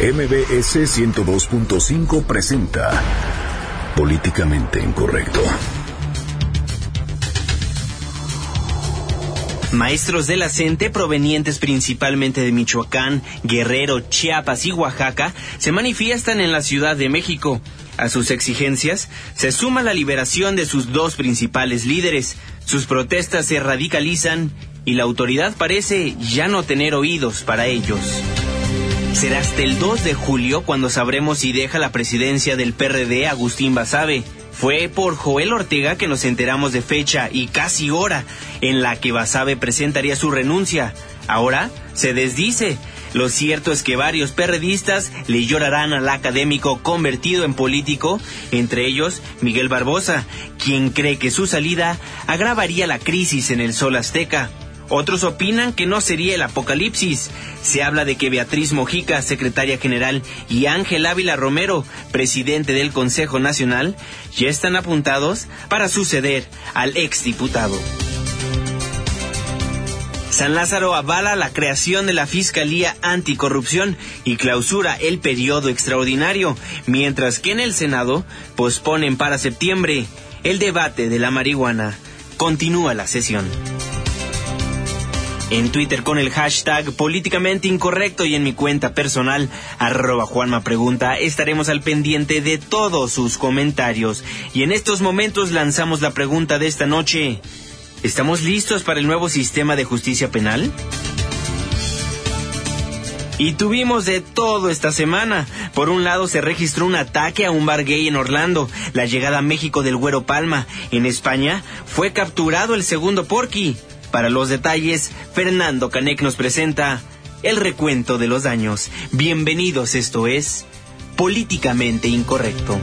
MBS 102.5 presenta Políticamente Incorrecto. Maestros de la provenientes principalmente de Michoacán, Guerrero, Chiapas y Oaxaca se manifiestan en la Ciudad de México. A sus exigencias se suma la liberación de sus dos principales líderes. Sus protestas se radicalizan y la autoridad parece ya no tener oídos para ellos. Será hasta el 2 de julio cuando sabremos si deja la presidencia del PRD Agustín Basabe. Fue por Joel Ortega que nos enteramos de fecha y casi hora en la que Basabe presentaría su renuncia. Ahora se desdice. Lo cierto es que varios perredistas le llorarán al académico convertido en político, entre ellos Miguel Barbosa, quien cree que su salida agravaría la crisis en el sol azteca. Otros opinan que no sería el apocalipsis. Se habla de que Beatriz Mojica, secretaria general, y Ángel Ávila Romero, presidente del Consejo Nacional, ya están apuntados para suceder al exdiputado. San Lázaro avala la creación de la Fiscalía Anticorrupción y clausura el periodo extraordinario, mientras que en el Senado posponen para septiembre el debate de la marihuana. Continúa la sesión en Twitter con el hashtag políticamente incorrecto y en mi cuenta personal arroba Juanma Pregunta estaremos al pendiente de todos sus comentarios. Y en estos momentos lanzamos la pregunta de esta noche. ¿Estamos listos para el nuevo sistema de justicia penal? Y tuvimos de todo esta semana. Por un lado se registró un ataque a un bar gay en Orlando, la llegada a México del Güero Palma. En España fue capturado el segundo Porky. Para los detalles, Fernando Canek nos presenta el recuento de los daños. Bienvenidos, esto es Políticamente Incorrecto.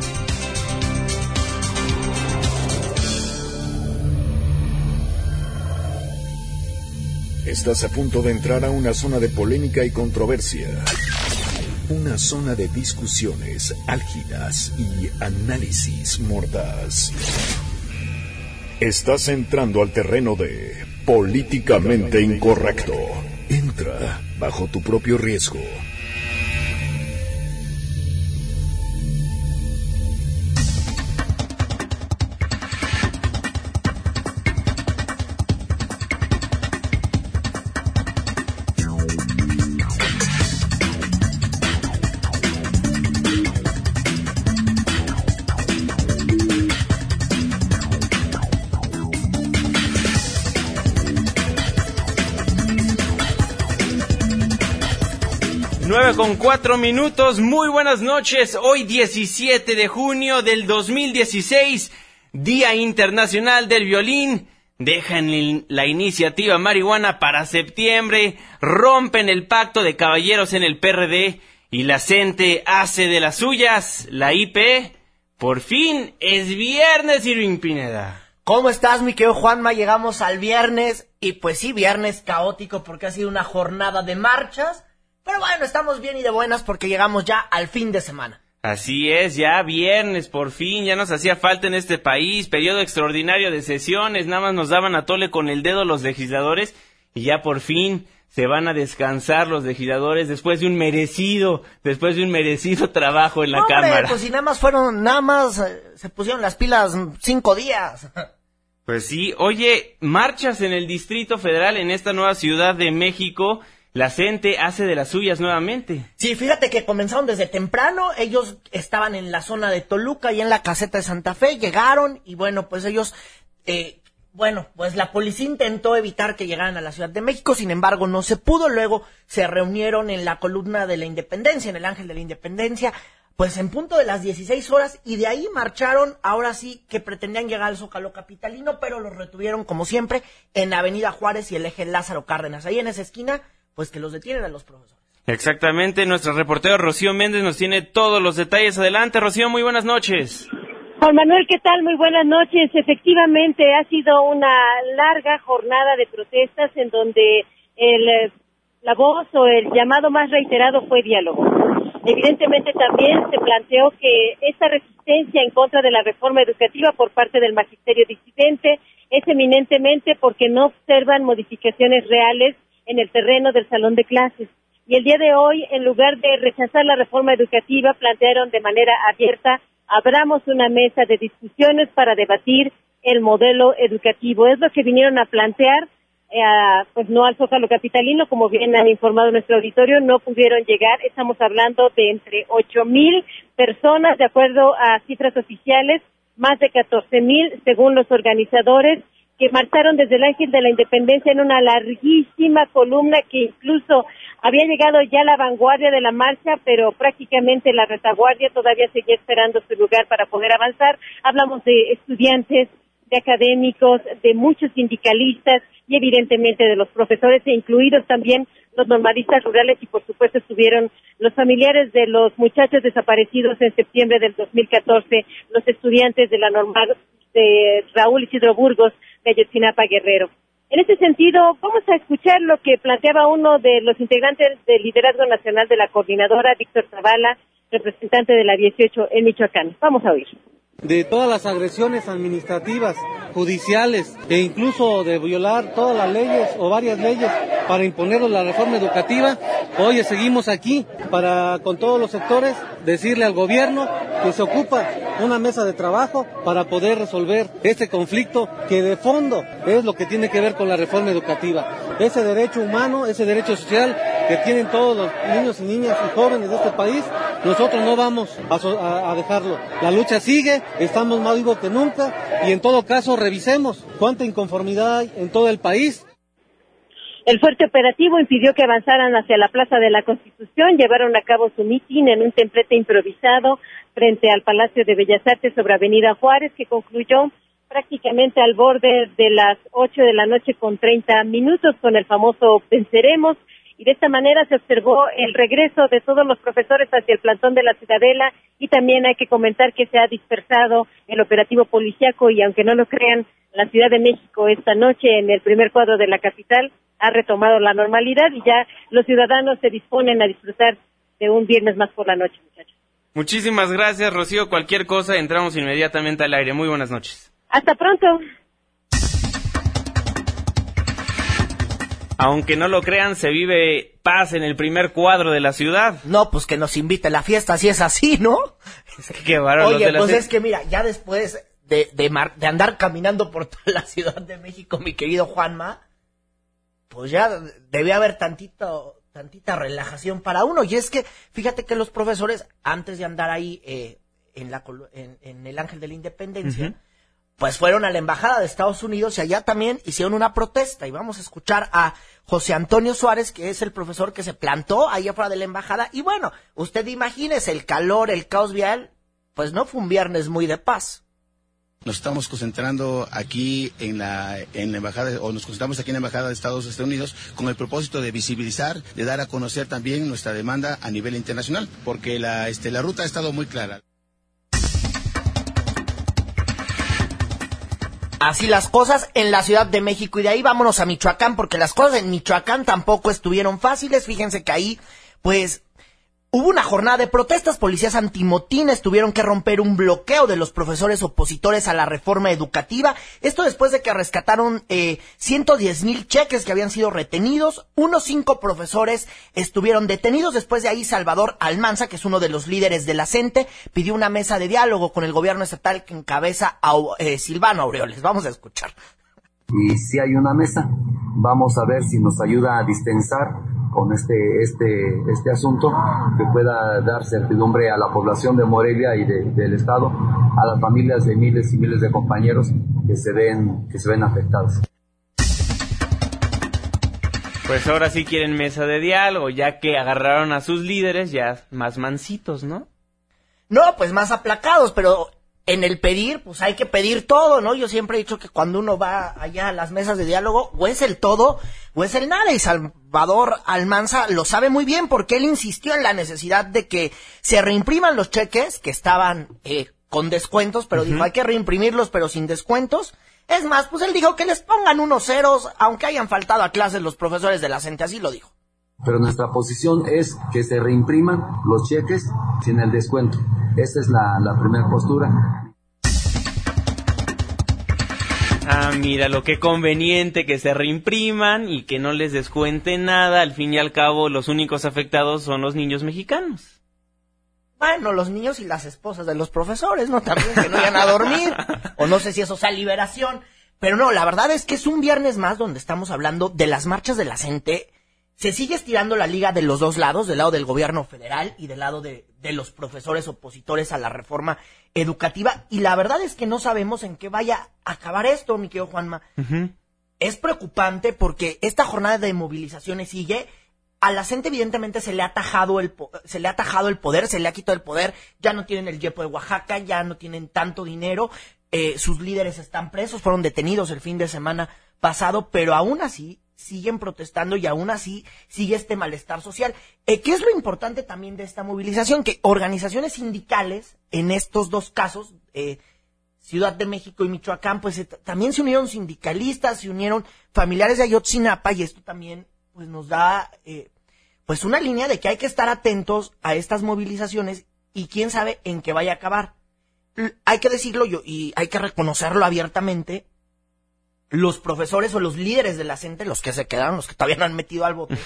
Estás a punto de entrar a una zona de polémica y controversia. Una zona de discusiones álgidas y análisis mordaz. Estás entrando al terreno de Políticamente incorrecto. Entra bajo tu propio riesgo. Cuatro minutos. Muy buenas noches. Hoy 17 de junio del 2016, Día Internacional del Violín. Dejan la iniciativa marihuana para septiembre, rompen el pacto de caballeros en el PRD y la gente hace de las suyas. La IP, por fin, es viernes, Irving Pineda. ¿Cómo estás, mi querido Juanma? Llegamos al viernes y pues sí, viernes caótico porque ha sido una jornada de marchas pero bueno, estamos bien y de buenas porque llegamos ya al fin de semana. Así es, ya viernes, por fin, ya nos hacía falta en este país, periodo extraordinario de sesiones, nada más nos daban a tole con el dedo los legisladores y ya por fin se van a descansar los legisladores después de un merecido, después de un merecido trabajo en la Cámara. Pues si nada más fueron, nada más eh, se pusieron las pilas cinco días. Pues sí, oye, marchas en el Distrito Federal en esta nueva Ciudad de México la gente hace de las suyas nuevamente. Sí, fíjate que comenzaron desde temprano, ellos estaban en la zona de Toluca y en la caseta de Santa Fe, llegaron y bueno, pues ellos, eh, bueno, pues la policía intentó evitar que llegaran a la Ciudad de México, sin embargo no se pudo, luego se reunieron en la columna de la Independencia, en el Ángel de la Independencia, pues en punto de las 16 horas y de ahí marcharon, ahora sí que pretendían llegar al Zócalo Capitalino, pero los retuvieron como siempre en Avenida Juárez y el eje Lázaro Cárdenas, ahí en esa esquina pues que los detienen a los profesores. Exactamente, nuestro reportero Rocío Méndez nos tiene todos los detalles. Adelante, Rocío, muy buenas noches. Juan Manuel, ¿qué tal? Muy buenas noches. Efectivamente, ha sido una larga jornada de protestas en donde el, la voz o el llamado más reiterado fue diálogo. Evidentemente también se planteó que esta resistencia en contra de la reforma educativa por parte del magisterio disidente es eminentemente porque no observan modificaciones reales en el terreno del salón de clases. y el día de hoy, en lugar de rechazar la reforma educativa, plantearon de manera abierta, abramos una mesa de discusiones para debatir el modelo educativo. Es lo que vinieron a plantear, eh, pues no al Zócalo Capitalino, como bien han informado nuestro auditorio, no pudieron llegar. Estamos hablando de entre ocho mil personas, de acuerdo a cifras oficiales, más de catorce mil según los organizadores que marcharon desde el Ángel de la Independencia en una larguísima columna que incluso había llegado ya la vanguardia de la marcha, pero prácticamente la retaguardia todavía seguía esperando su lugar para poder avanzar. Hablamos de estudiantes, de académicos, de muchos sindicalistas y evidentemente de los profesores e incluidos también los normalistas rurales y por supuesto estuvieron los familiares de los muchachos desaparecidos en septiembre del 2014, los estudiantes de la normal de Raúl Isidro Burgos de Ayotzinapa Guerrero. En ese sentido, vamos a escuchar lo que planteaba uno de los integrantes del liderazgo nacional de la coordinadora, Víctor Zavala, representante de la 18 en Michoacán. Vamos a oír de todas las agresiones administrativas, judiciales e incluso de violar todas las leyes o varias leyes para imponer la reforma educativa. Hoy seguimos aquí para con todos los sectores decirle al gobierno que se ocupa una mesa de trabajo para poder resolver este conflicto que de fondo es lo que tiene que ver con la reforma educativa. Ese derecho humano, ese derecho social que tienen todos los niños y niñas y jóvenes de este país, nosotros no vamos a, a dejarlo. La lucha sigue, estamos más vivos que nunca y en todo caso revisemos cuánta inconformidad hay en todo el país. El fuerte operativo impidió que avanzaran hacia la Plaza de la Constitución, llevaron a cabo su mitin en un templete improvisado frente al Palacio de Bellas Artes sobre Avenida Juárez, que concluyó prácticamente al borde de las 8 de la noche con 30 minutos con el famoso Venceremos y de esta manera se observó el regreso de todos los profesores hacia el plantón de la Ciudadela y también hay que comentar que se ha dispersado el operativo policiaco y aunque no lo crean, la Ciudad de México esta noche en el primer cuadro de la capital ha retomado la normalidad y ya los ciudadanos se disponen a disfrutar de un viernes más por la noche, muchachos. Muchísimas gracias, Rocío. Cualquier cosa, entramos inmediatamente al aire. Muy buenas noches. Hasta pronto. Aunque no lo crean, se vive paz en el primer cuadro de la ciudad. No, pues que nos invite a la fiesta si es así, ¿no? Qué varón, Oye, pues es que mira, ya después de, de, andar caminando por toda la Ciudad de México, mi querido Juanma, pues ya debe haber tantito, tantita relajación para uno. Y es que, fíjate que los profesores, antes de andar ahí eh, en, la, en, el Ángel de la Independencia, pues fueron a la embajada de Estados Unidos y allá también hicieron una protesta y vamos a escuchar a José Antonio Suárez, que es el profesor que se plantó ahí afuera de la embajada y bueno, usted imagínese el calor, el caos vial, pues no fue un viernes muy de paz. Nos estamos concentrando aquí en la, en embajada, o nos concentramos aquí en la embajada de Estados Unidos con el propósito de visibilizar, de dar a conocer también nuestra demanda a nivel internacional, porque la, este, la ruta ha estado muy clara. Así las cosas en la Ciudad de México y de ahí vámonos a Michoacán porque las cosas en Michoacán tampoco estuvieron fáciles. Fíjense que ahí, pues, Hubo una jornada de protestas, policías antimotines tuvieron que romper un bloqueo de los profesores opositores a la reforma educativa. Esto después de que rescataron eh, 110 mil cheques que habían sido retenidos. Unos cinco profesores estuvieron detenidos. Después de ahí, Salvador Almanza, que es uno de los líderes de la CENTE, pidió una mesa de diálogo con el gobierno estatal que encabeza a eh, Silvano Aureoles. Vamos a escuchar. Y si hay una mesa, vamos a ver si nos ayuda a distensar con este, este, este asunto, que pueda dar certidumbre a la población de Morelia y del Estado, a las familias de miles y miles de compañeros que se ven, que se ven afectados. Pues ahora sí quieren mesa de diálogo, ya que agarraron a sus líderes ya más mansitos, ¿no? No, pues más aplacados, pero en el pedir, pues hay que pedir todo, ¿no? Yo siempre he dicho que cuando uno va allá a las mesas de diálogo, o es el todo, o es el nada. Y Salvador Almanza lo sabe muy bien porque él insistió en la necesidad de que se reimpriman los cheques que estaban eh, con descuentos, pero dijo, hay que reimprimirlos, pero sin descuentos. Es más, pues él dijo que les pongan unos ceros, aunque hayan faltado a clases los profesores de la CENTE, así lo dijo. Pero nuestra posición es que se reimpriman los cheques sin el descuento. Esa es la, primera postura. Ah, mira, lo que conveniente que se reimpriman y que no les descuente nada. Al fin y al cabo, los únicos afectados son los niños mexicanos. Bueno, los niños y las esposas de los profesores, ¿no? También que no vayan a dormir. O no sé si eso sea liberación. Pero no, la verdad es que es un viernes más donde estamos hablando de las marchas de la gente. Se sigue estirando la liga de los dos lados, del lado del gobierno federal y del lado de, de los profesores opositores a la reforma educativa. Y la verdad es que no sabemos en qué vaya a acabar esto, mi querido Juanma. Es preocupante porque esta jornada de movilizaciones sigue a la gente evidentemente se le ha atajado el se le ha atajado el poder, se le ha quitado el poder, ya no tienen el yepo de Oaxaca, ya no tienen tanto dinero, eh, sus líderes están presos, fueron detenidos el fin de semana pasado, pero aún así siguen protestando y aún así sigue este malestar social. Eh, ¿Qué es lo importante también de esta movilización? Que organizaciones sindicales, en estos dos casos, eh, Ciudad de México y Michoacán, pues también se unieron sindicalistas, se unieron familiares de Ayotzinapa y esto también pues nos da eh, pues una línea de que hay que estar atentos a estas movilizaciones y quién sabe en qué vaya a acabar. Hay que decirlo yo y hay que reconocerlo abiertamente. Los profesores o los líderes de la gente, los que se quedaron, los que todavía no han metido al bote,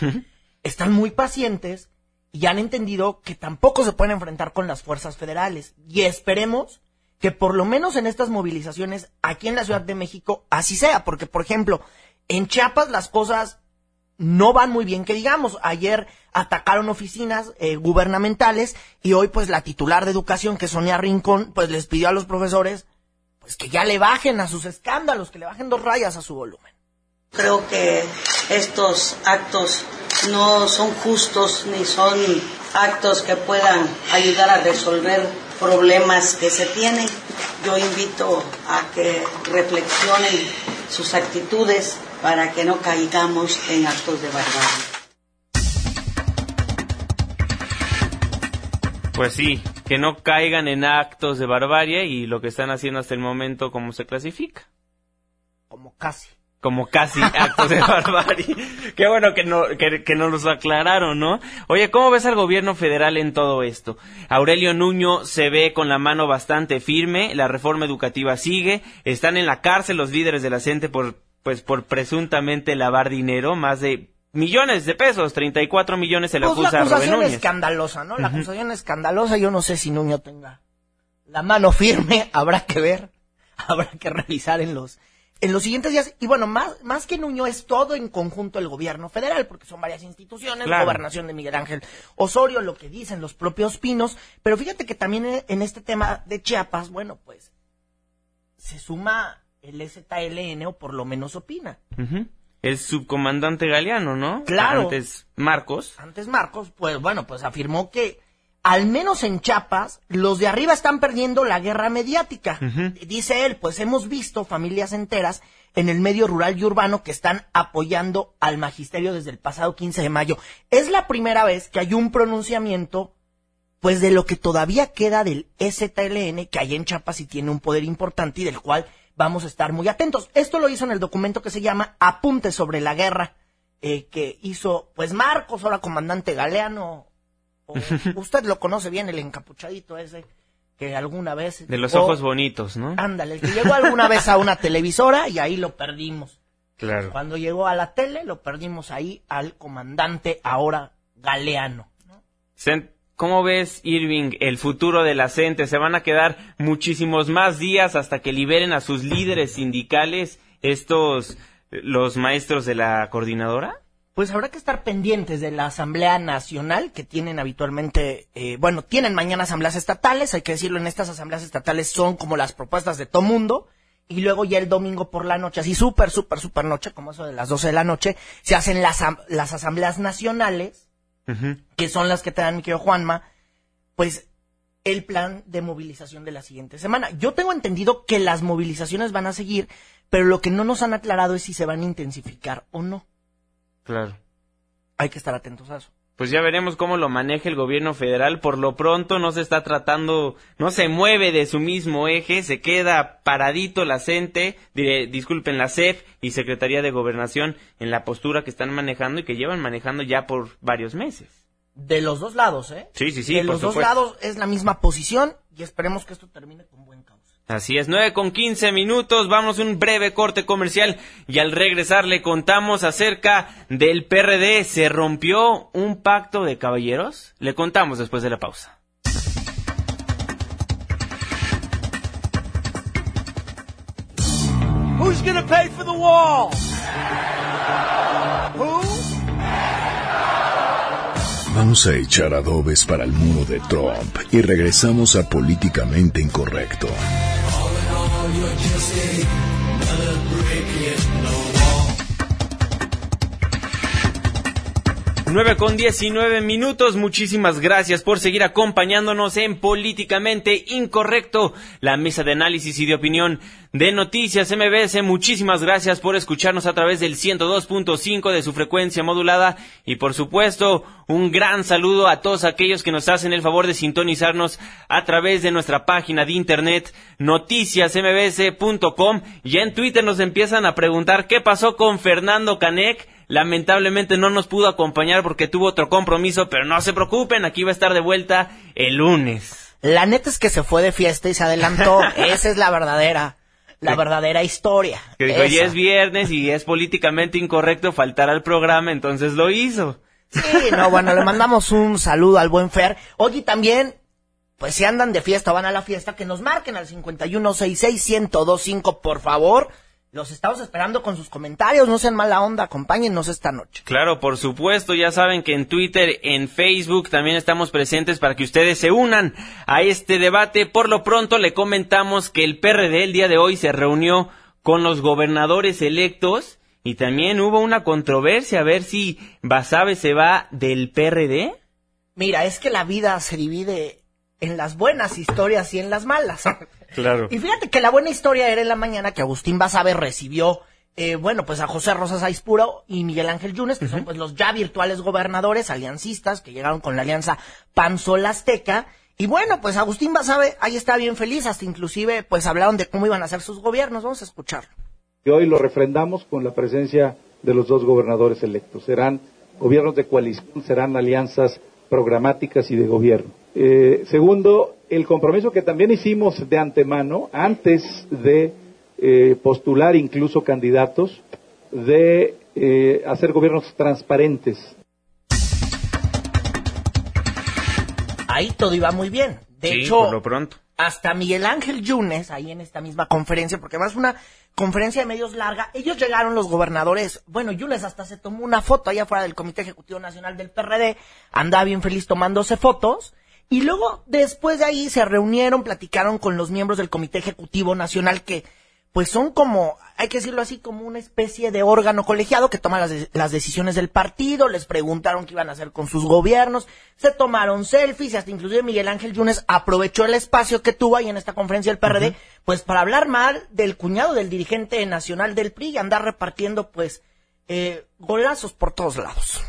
están muy pacientes y han entendido que tampoco se pueden enfrentar con las fuerzas federales. Y esperemos que por lo menos en estas movilizaciones aquí en la Ciudad de México así sea, porque por ejemplo, en Chiapas las cosas no van muy bien que digamos. Ayer atacaron oficinas eh, gubernamentales y hoy pues la titular de educación, que es Sonia Rincón, pues les pidió a los profesores pues que ya le bajen a sus escándalos, que le bajen dos rayas a su volumen. Creo que estos actos no son justos ni son actos que puedan ayudar a resolver problemas que se tienen. Yo invito a que reflexionen sus actitudes para que no caigamos en actos de barbarie. Pues sí, que no caigan en actos de barbarie y lo que están haciendo hasta el momento, ¿cómo se clasifica? Como casi. Como casi actos de barbarie. Qué bueno que, no, que, que nos los aclararon, ¿no? Oye, ¿cómo ves al gobierno federal en todo esto? Aurelio Nuño se ve con la mano bastante firme, la reforma educativa sigue, están en la cárcel los líderes de la CENTE por pues por presuntamente lavar dinero, más de millones de pesos, 34 millones se le pues acusa la a acusación Rubén es escandalosa, ¿no? La acusación escandalosa, yo no sé si Nuño tenga la mano firme, habrá que ver, habrá que revisar en los en los siguientes días. Y bueno, más, más que Nuño es todo en conjunto el gobierno federal, porque son varias instituciones, Claro. gobernación de Miguel Ángel Osorio, lo que dicen los propios pinos. Pero fíjate que también en- este tema de Chiapas, bueno, pues se suma el ZLN o por lo menos opina. El subcomandante Galeano, ¿no? Claro. Antes Marcos. Antes Marcos, pues bueno, pues afirmó que al menos en Chiapas, los de arriba están perdiendo la guerra mediática. Dice él, pues hemos visto familias enteras en el medio rural y urbano que están apoyando al magisterio desde el pasado 15 de mayo. Es la primera vez que hay un pronunciamiento, pues de lo que todavía queda del EZLN, que hay en Chiapas y tiene un poder importante y del cual vamos a estar muy atentos. Esto lo hizo en el documento que se llama Apunte sobre la guerra, eh, que hizo, pues Marcos, ahora comandante Galeano, o- usted lo conoce bien, el encapuchadito ese, que alguna vez... De los llegó- ojos bonitos, ¿no? Ándale, el que llegó alguna vez a una televisora y ahí lo perdimos. Claro. Cuando llegó a la tele, lo perdimos ahí al comandante ahora Galeano. Cent- ¿Cómo ves, Irving, el futuro de la CENTE? ¿Se van a quedar muchísimos más días hasta que liberen a sus líderes sindicales, estos, los maestros de la coordinadora? Pues habrá que estar pendientes de la Asamblea Nacional que tienen habitualmente, eh, bueno, tienen mañana asambleas estatales, hay que decirlo, en estas asambleas estatales son como las propuestas de todo mundo, y luego ya el domingo por la noche, así súper, súper, súper noche, como eso de las 12 de la noche, se hacen las, las asambleas nacionales, que son las que te dan mi querido Juanma, pues el plan de movilización de la siguiente semana. Yo tengo entendido que las movilizaciones van a seguir, pero lo que no nos han aclarado es si se van a intensificar o no. Claro. Hay que estar atentos a eso. Pues ya veremos cómo lo maneja el gobierno federal. Por lo pronto no se está tratando, no se mueve de su mismo eje, se queda paradito la CENTE, diré, disculpen, la CEF y Secretaría de Gobernación en la postura que están manejando y que llevan manejando ya por varios meses. De los dos lados, ¿eh? Sí, sí, sí, De por los dos lados es la misma posición y esperemos que esto termine con buen causa. Así es, 9 con 15 minutos, vamos a un breve corte comercial y al regresar le contamos acerca del PRD. ¿Se rompió un pacto de caballeros? Le contamos después de la pausa. Who's gonna pay for the wall? Who? Vamos a echar adobes para el muro de Trump y regresamos a Políticamente Incorrecto. 9 con 19 minutos. Muchísimas gracias por seguir acompañándonos en Políticamente Incorrecto, la mesa de análisis y de opinión de Noticias MBS. Muchísimas gracias por escucharnos a través del 102.5 de su frecuencia modulada y por supuesto un gran saludo a todos aquellos que nos hacen el favor de sintonizarnos a través de nuestra página de internet noticiasmbs.com y en Twitter nos empiezan a preguntar qué pasó con Fernando Canek Lamentablemente no nos pudo acompañar porque tuvo otro compromiso, pero no se preocupen, aquí va a estar de vuelta el lunes. La neta es que se fue de fiesta y se adelantó. Esa es la verdadera, la verdadera historia. Que dijo, ya es viernes y es políticamente incorrecto faltar al programa, entonces lo hizo. Sí, no, bueno, le mandamos un saludo al buen Fer. Oye, también, pues si andan de fiesta, van a la fiesta, que nos marquen al 5166125, por favor. Los estamos esperando con sus comentarios, no sean mala onda, acompáñennos esta noche. Claro, por supuesto, ya saben que en Twitter, en Facebook también estamos presentes para que ustedes se unan a este debate. Por lo pronto le comentamos que el PRD el día de hoy se reunió con los gobernadores electos y también hubo una controversia a ver si Basabe se va del PRD. Mira, es que la vida se divide en las buenas historias y en las malas. Claro. Y fíjate que la buena historia era en la mañana que Agustín Basabe recibió, eh, bueno, pues a José Rosas Aispuro y Miguel Ángel Yunes, que son pues los ya virtuales gobernadores aliancistas que llegaron con la alianza Panzol Azteca. Y bueno, pues Agustín Basabe ahí está bien feliz, hasta inclusive pues hablaron de cómo iban a ser sus gobiernos. Vamos a escuchar. Y hoy lo refrendamos con la presencia de los dos gobernadores electos. Serán gobiernos de coalición, serán alianzas programáticas y de gobierno. Eh, segundo, el compromiso que también hicimos de antemano, antes de eh, postular incluso candidatos, de eh, hacer gobiernos transparentes. Ahí todo iba muy bien. De Sí, hecho, por lo pronto. hasta Miguel Ángel Yunes, ahí en esta misma conferencia, porque además una conferencia de medios larga, ellos llegaron los gobernadores, bueno, Yunes hasta se tomó una foto allá afuera del Comité Ejecutivo Nacional del PRD, andaba bien feliz tomándose fotos, y luego después de ahí se reunieron, platicaron con los miembros del Comité Ejecutivo Nacional que pues son como, hay que decirlo así, como una especie de órgano colegiado que toma las, de- las decisiones del partido, les preguntaron qué iban a hacer con sus gobiernos, se tomaron selfies y hasta inclusive Miguel Ángel Yunes aprovechó el espacio que tuvo ahí en esta conferencia del PRD, pues para hablar mal del cuñado del dirigente nacional del PRI y andar repartiendo pues eh, golazos por todos lados.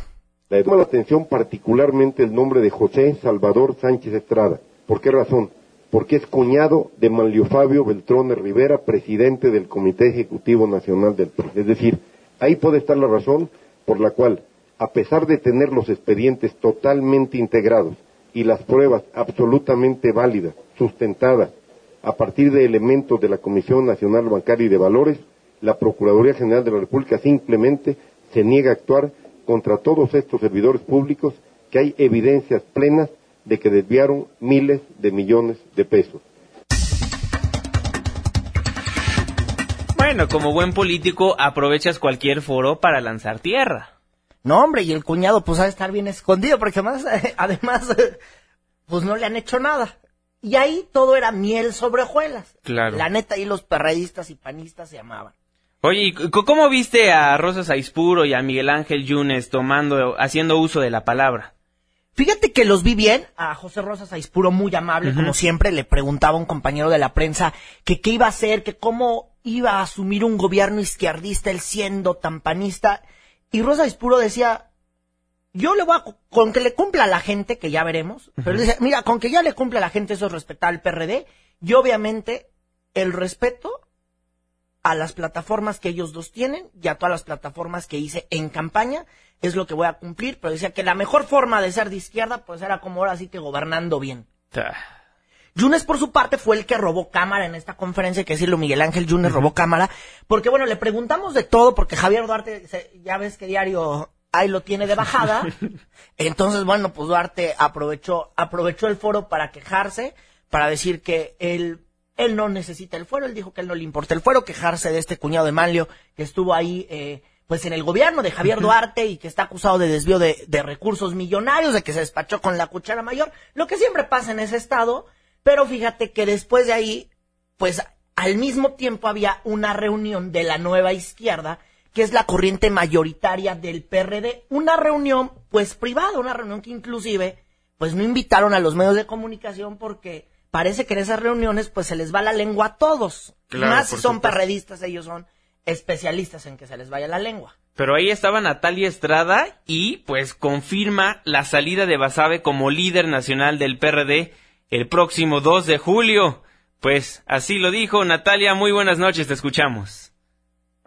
Le llama la atención particularmente el nombre de José Salvador Sánchez Estrada. ¿Por qué razón? Porque es cuñado de Manlio Fabio Beltrones Rivera, presidente del Comité Ejecutivo Nacional del PRI. Es decir, ahí puede estar la razón por la cual, a pesar de tener los expedientes totalmente integrados y las pruebas absolutamente válidas, sustentadas, a partir de elementos de la Comisión Nacional Bancaria y de Valores, la Procuraduría General de la República simplemente se niega a actuar contra todos estos servidores públicos que hay evidencias plenas de que desviaron miles de millones de pesos. Bueno, como buen político aprovechas cualquier foro para lanzar tierra. No, hombre, y el cuñado pues ha de estar bien escondido, porque además, además, pues no le han hecho nada. Y ahí todo era miel sobre hojuelas. Claro. La neta, ahí los perredistas y panistas se amaban. Oye, ¿y c- ¿cómo viste a Rosas Aispuro y a Miguel Ángel Yunes tomando, haciendo uso de la palabra? Fíjate que los vi bien, a José Rosas Aispuro muy amable, como siempre, le preguntaba a un compañero de la prensa que qué iba a hacer, que cómo iba a asumir un gobierno izquierdista él siendo tan panista, y Rosa Aispuro decía, yo le voy a, con que le cumpla a la gente, que ya veremos, pero dice, mira, con que ya le cumpla a la gente eso es respetar al PRD, y obviamente el respeto a las plataformas que ellos dos tienen y a todas las plataformas que hice en campaña es lo que voy a cumplir, pero decía que la mejor forma de ser de izquierda pues era como ahora sí que gobernando bien. Yunes, por su parte, fue el que robó cámara en esta conferencia, hay que decirlo, Miguel Ángel Yunes robó cámara, porque bueno, le preguntamos de todo, porque Javier Duarte, ya ves que diario ahí lo tiene de bajada. Entonces, bueno, pues Duarte aprovechó, aprovechó el foro para quejarse, para decir que él, él no necesita el fuero, él dijo que él no le importa el fuero, quejarse de este cuñado de Manlio que estuvo ahí, eh, pues en el gobierno de Javier Duarte y que está acusado de desvío de, de recursos millonarios, de que se despachó con la cuchara mayor, lo que siempre pasa en ese estado, pero fíjate que después de ahí, pues al mismo tiempo había una reunión de la nueva izquierda, que es la corriente mayoritaria del PRD, una reunión pues privada, una reunión que inclusive pues no invitaron a los medios de comunicación porque parece que en esas reuniones pues se les va la lengua a todos. Más si son perredistas, ellos son especialistas en que se les vaya la lengua. Pero ahí estaba Natalia Estrada y pues confirma la salida de Basabe como líder nacional del PRD el próximo 2 de julio. Pues así lo dijo Natalia, muy buenas noches, te escuchamos.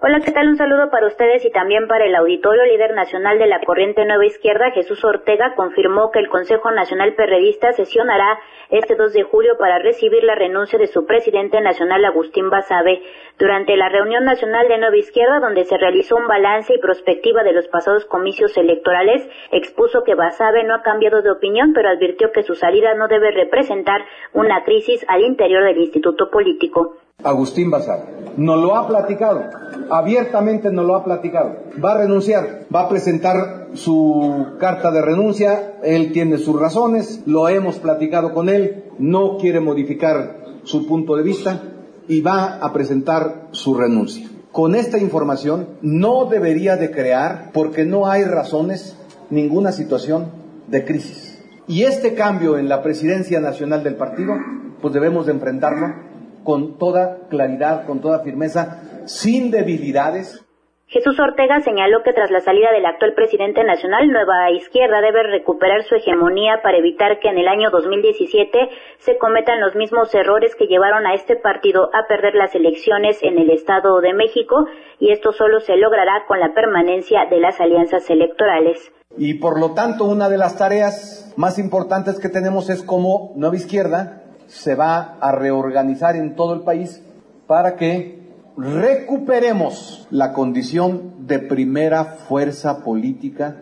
Hola, ¿qué tal? Un saludo para ustedes y también para el auditorio. Líder nacional de la corriente Nueva Izquierda, Jesús Ortega, confirmó que el Consejo Nacional Perredista sesionará este 2 de julio para recibir la renuncia de su presidente nacional, Agustín Basabe. Durante la reunión nacional de Nueva Izquierda, donde se realizó un balance y prospectiva de los pasados comicios electorales, expuso que Basabe no ha cambiado de opinión, pero advirtió que su salida no debe representar una crisis al interior del instituto político. Agustín Basar. Nos lo ha platicado, abiertamente nos lo ha platicado. Va a renunciar, va a presentar su carta de renuncia, él tiene sus razones, lo hemos platicado con él, no quiere modificar su punto de vista y va a presentar su renuncia. Con esta información no debería de crear, porque no hay razones, ninguna situación de crisis. Y este cambio en la presidencia nacional del partido, pues debemos de enfrentarlo con toda claridad, con toda firmeza, sin debilidades. Jesús Ortega señaló que tras la salida del actual presidente nacional, Nueva Izquierda debe recuperar su hegemonía para evitar que en el año 2017 se cometan los mismos errores que llevaron a este partido a perder las elecciones en el Estado de México y esto solo se logrará con la permanencia de las alianzas electorales. Y por lo tanto, una de las tareas más importantes que tenemos es como Nueva Izquierda se va a reorganizar en todo el país para que recuperemos la condición de primera fuerza política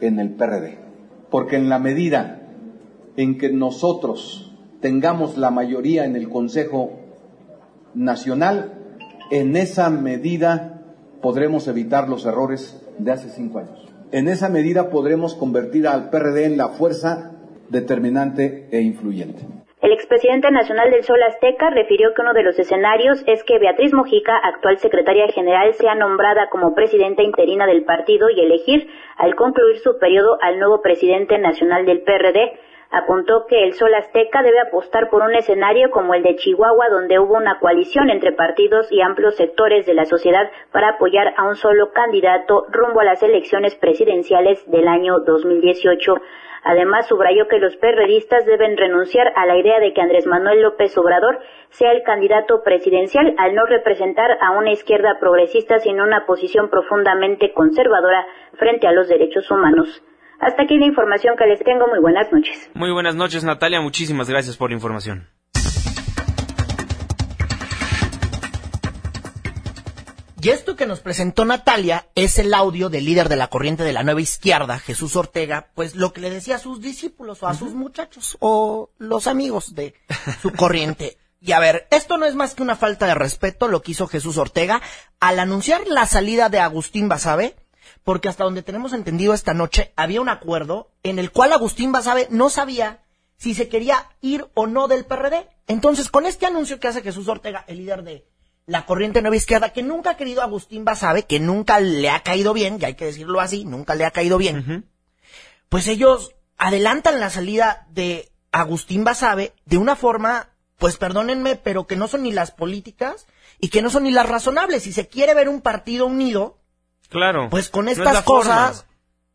en el PRD. Porque en la medida en que nosotros tengamos la mayoría en el Consejo Nacional, en esa medida podremos evitar los errores de hace cinco años. En esa medida podremos convertir al PRD en la fuerza determinante e influyente. El expresidente nacional del Sol Azteca refirió que uno de los escenarios es que Beatriz Mojica, actual secretaria general, sea nombrada como presidenta interina del partido y elegir, al concluir su periodo, al nuevo presidente nacional del PRD. Apuntó que el Sol Azteca debe apostar por un escenario como el de Chihuahua, donde hubo una coalición entre partidos y amplios sectores de la sociedad para apoyar a un solo candidato rumbo a las elecciones presidenciales del año 2018. Además, subrayó que los perredistas deben renunciar a la idea de que Andrés Manuel López Obrador sea el candidato presidencial al no representar a una izquierda progresista, sino una posición profundamente conservadora frente a los derechos humanos. Hasta aquí la información que les tengo. Muy buenas noches. Muy buenas noches, Natalia. Muchísimas gracias por la información. Y esto que nos presentó Natalia es el audio del líder de la corriente de la nueva izquierda, Jesús Ortega, pues lo que le decía a sus discípulos o a sus muchachos o los amigos de su corriente. Y a ver, esto no es más que una falta de respeto lo que hizo Jesús Ortega al anunciar la salida de Agustín Basabe, porque hasta donde tenemos entendido esta noche había un acuerdo en el cual Agustín Basabe no sabía si se quería ir o no del PRD. Entonces, con este anuncio que hace Jesús Ortega, el líder de la corriente nueva izquierda, que nunca ha querido a Agustín Basabe, que nunca le ha caído bien, y hay que decirlo así, nunca le ha caído bien, pues ellos adelantan la salida de Agustín Basabe de una forma, pues perdónenme, pero que no son ni las políticas y que no son ni las razonables. Si se quiere ver un partido unido, claro, pues con estas cosas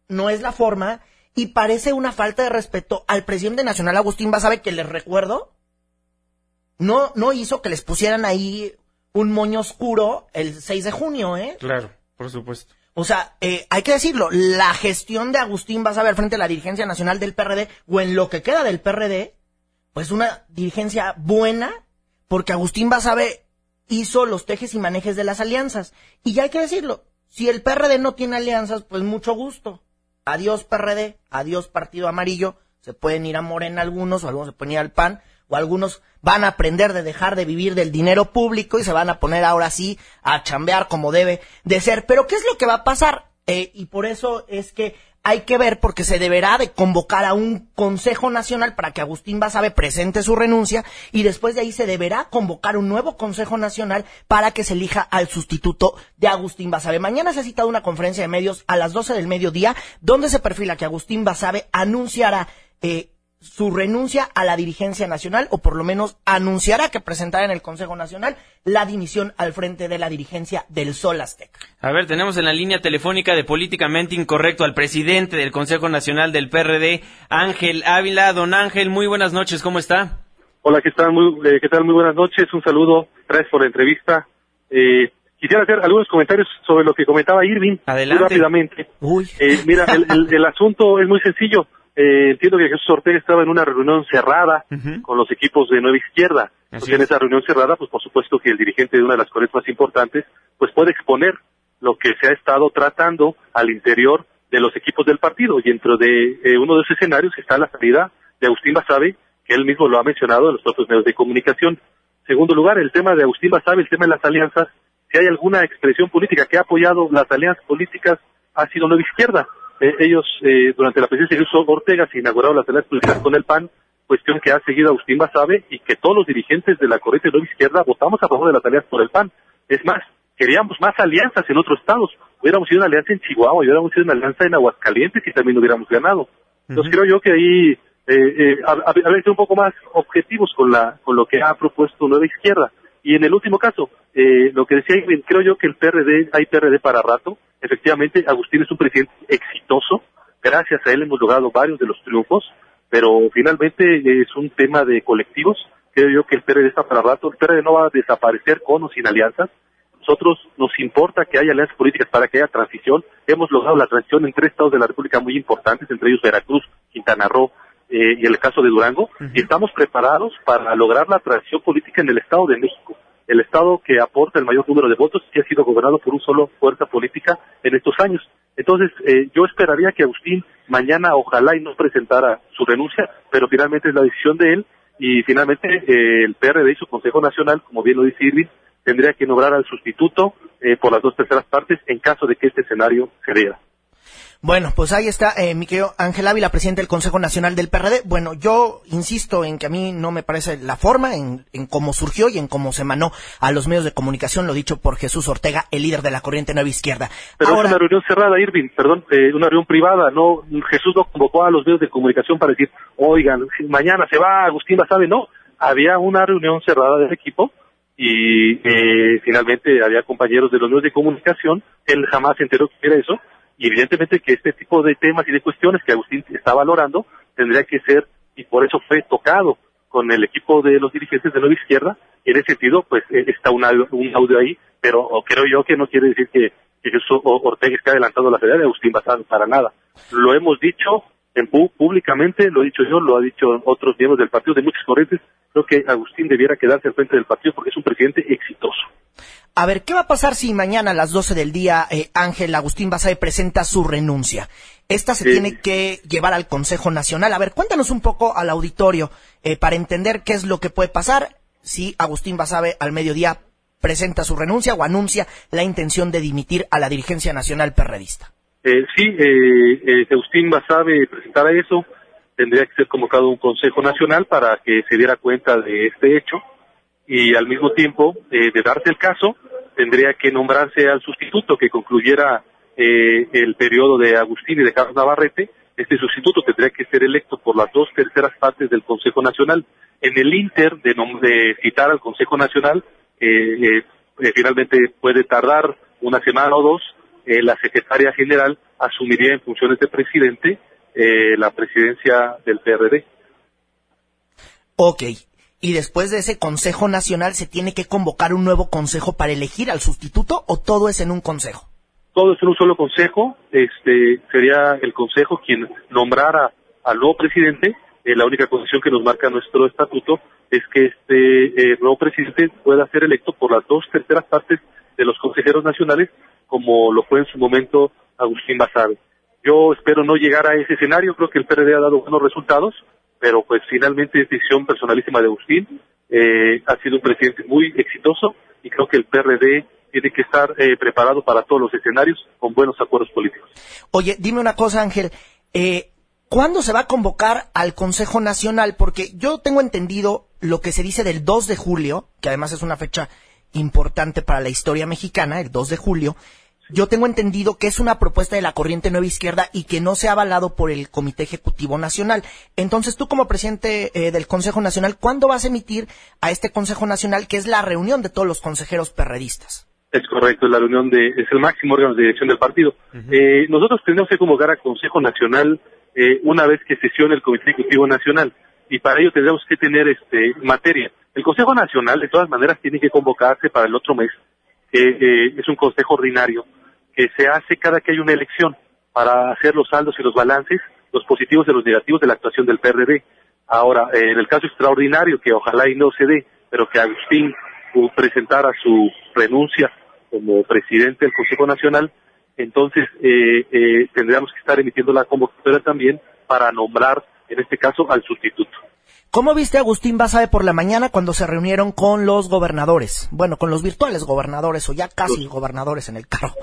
no es la forma y parece una falta de respeto al presidente nacional Agustín Basabe, que les recuerdo, no, no hizo que les pusieran ahí un moño oscuro el 6 de junio, ¿eh? Claro, por supuesto. O sea, eh, hay que decirlo, la gestión de Agustín vas a ver frente a la dirigencia nacional del PRD o en lo que queda del PRD, pues una dirigencia buena, porque Agustín Basabe hizo los tejes y manejes de las alianzas. Y ya hay que decirlo, si el PRD no tiene alianzas, pues mucho gusto. Adiós PRD, adiós Partido Amarillo, se pueden ir a Morena algunos, o algunos se pueden ir al PAN, o algunos van a aprender de dejar de vivir del dinero público y se van a poner ahora sí a chambear como debe de ser. Pero ¿qué es lo que va a pasar? Eh, y por eso es que hay que ver porque se deberá de convocar a un Consejo Nacional para que Agustín Basabe presente su renuncia y después de ahí se deberá convocar un nuevo Consejo Nacional para que se elija al sustituto de Agustín Basabe. Mañana se ha citado una conferencia de medios a las 12 del mediodía donde se perfila que Agustín Basabe anunciará eh, su renuncia a la dirigencia nacional o por lo menos anunciará que presentará en el Consejo Nacional la dimisión al frente de la dirigencia del Sol Azteca. A ver, tenemos en la línea telefónica de Políticamente Incorrecto al presidente del Consejo Nacional del PRD, Ángel Ávila. Don Ángel, muy buenas noches, ¿cómo está? Hola, ¿qué tal? Muy, eh, ¿qué tal? muy buenas noches, un saludo, gracias por la entrevista. Eh, quisiera hacer algunos comentarios sobre lo que comentaba Irving. Adelante. rápidamente. Eh, mira, el asunto es muy sencillo eh, entiendo que Jesús Ortega estaba en una reunión cerrada con los equipos de Nueva Izquierda. en esa reunión cerrada, pues por supuesto que el dirigente de una de las corrientes más importantes, pues puede exponer lo que se ha estado tratando al interior de los equipos del partido. Y dentro de eh, uno de esos escenarios está la salida de Agustín Basabe, que él mismo lo ha mencionado en los propios medios de comunicación. Segundo lugar, el tema de Agustín Basabe, el tema de las alianzas. Si hay alguna expresión política que ha apoyado las alianzas políticas, ha sido Nueva Izquierda eh, ellos, eh, durante la presidencia de Jesús Ortega, se inauguraron las alianzas políticas con el PAN, cuestión que ha seguido Agustín Basabe y que todos los dirigentes de la corriente de la izquierda votamos a favor de las alianzas por el PAN. Es más, queríamos más alianzas en otros estados. Hubiéramos sido una alianza en Chihuahua, hubiéramos sido una alianza en Aguascalientes y también hubiéramos ganado. Entonces creo yo que ahí eh, eh, haber sido un poco más objetivos con, la, con lo que ha propuesto Nueva Izquierda. Y en el último caso, eh, lo que decía Irving, creo yo que el PRD, hay PRD para rato. Efectivamente, Agustín es un presidente exitoso. Gracias a él hemos logrado varios de los triunfos, pero finalmente es un tema de colectivos. Creo yo que el PRD está para rato. El PRD no va a desaparecer con o sin alianzas. Nosotros nos importa que haya alianzas políticas para que haya transición. Hemos logrado la transición en tres estados de la República muy importantes, entre ellos Veracruz, Quintana Roo eh, y el caso de Durango, y estamos preparados para lograr la transición política en el Estado de México, el Estado que aporta el mayor número de votos y ha sido gobernado por un solo fuerza política en estos años. Entonces, eh, yo esperaría que Agustín mañana ojalá y no presentara su renuncia, pero finalmente es la decisión de él y finalmente eh, el PRD y su Consejo Nacional, como bien lo dice Irving, tendría que nombrar al sustituto por las dos terceras partes en caso de que este escenario se diera. Bueno, pues ahí está eh, mi querido Ángel Ávila, presidente del Consejo Nacional del PRD. Bueno, yo insisto en que a mí no me parece la forma en, cómo surgió y en cómo se emanó a los medios de comunicación, lo dicho por Jesús Ortega, el líder de la corriente nueva izquierda. Pero es una reunión cerrada, Irving, perdón, eh, una reunión privada, no Jesús no convocó a los medios de comunicación para decir, oigan, mañana se va Agustín Basabe, no, había una reunión cerrada del equipo y eh, finalmente había compañeros de los medios de comunicación, él jamás se enteró que era eso, y evidentemente que este tipo de temas y de cuestiones que Agustín está valorando tendría que ser, y por eso fue tocado con el equipo de los dirigentes de Nueva Izquierda, en ese sentido, pues eh, está un audio ahí, pero creo yo que no quiere decir que, que Ortega esté adelantando la pelea de Agustín para nada. Lo hemos dicho en públicamente, lo he dicho yo, lo ha dicho otros miembros del partido de muchas corrientes, creo que Agustín debiera quedarse al frente del partido porque es un presidente exitoso. A ver, ¿qué va a pasar si mañana a las 12 del día eh, Ángel Agustín Basabe presenta su renuncia? Esta se tiene que llevar al Consejo Nacional. A ver, cuéntanos un poco al auditorio eh, para entender qué es lo que puede pasar si Agustín Basabe al mediodía presenta su renuncia o anuncia la intención de dimitir a la dirigencia nacional perredista. Eh, sí, eh, Agustín Basabe presentara eso, tendría que ser convocado un Consejo Nacional para que se diera cuenta de este hecho y al mismo tiempo, de darse el caso, tendría que nombrarse al sustituto que concluyera eh, el periodo de Agustín y de Carlos Navarrete. Este sustituto tendría que ser electo por las dos terceras partes del Consejo Nacional. En el inter de, de citar al Consejo Nacional, eh, eh, finalmente puede tardar una semana o dos, la secretaria general asumiría en funciones de presidente la presidencia del PRD. Ok, y después de ese Consejo Nacional se tiene que convocar un nuevo consejo para elegir al sustituto o todo es en un consejo? Todo es en un solo consejo, este sería el consejo quien nombrara al nuevo presidente eh, la única condición que nos marca nuestro estatuto es que este eh, nuevo presidente pueda ser electo por las dos terceras partes de los consejeros nacionales, como lo fue en su momento Agustín Basabe. Yo espero no llegar a ese escenario, creo que el PRD ha dado buenos resultados, pero pues finalmente es decisión personalísima de Agustín. Eh, ha sido un presidente muy exitoso y creo que el PRD tiene que estar eh, preparado para todos los escenarios con buenos acuerdos políticos. Oye, dime una cosa, Ángel. Eh, ¿Cuándo se va a convocar al Consejo Nacional? Porque yo tengo entendido lo que se dice del 2 de julio, que además es una fecha importante para la historia mexicana, el 2 de julio. Yo tengo entendido que es una propuesta de la corriente nueva izquierda y que no se ha avalado por el Comité Ejecutivo Nacional. Entonces, tú como presidente eh, del Consejo Nacional, ¿cuándo vas a emitir a este Consejo Nacional, que es la reunión de todos los consejeros perredistas? Es correcto, es la reunión de, es el máximo órgano de dirección del partido. eh, nosotros tenemos que convocar a Consejo Nacional eh, una vez que sesione el Comité Ejecutivo Nacional y para ello tendremos que tener este materia. El Consejo Nacional de todas maneras tiene que convocarse para el otro mes, eh, es un consejo ordinario que se hace cada que hay una elección para hacer los saldos y los balances, los positivos y los negativos de la actuación del PRD. Ahora, eh, en el caso extraordinario, que ojalá y no se dé, pero que Agustín presentara su renuncia como presidente del Consejo Nacional, entonces eh, eh, tendríamos que estar emitiendo la convocatoria también para nombrar, en este caso, al sustituto. ¿Cómo viste a Agustín Basabe por la mañana cuando se reunieron con los gobernadores? Bueno, con los virtuales gobernadores o ya casi gobernadores en el carro.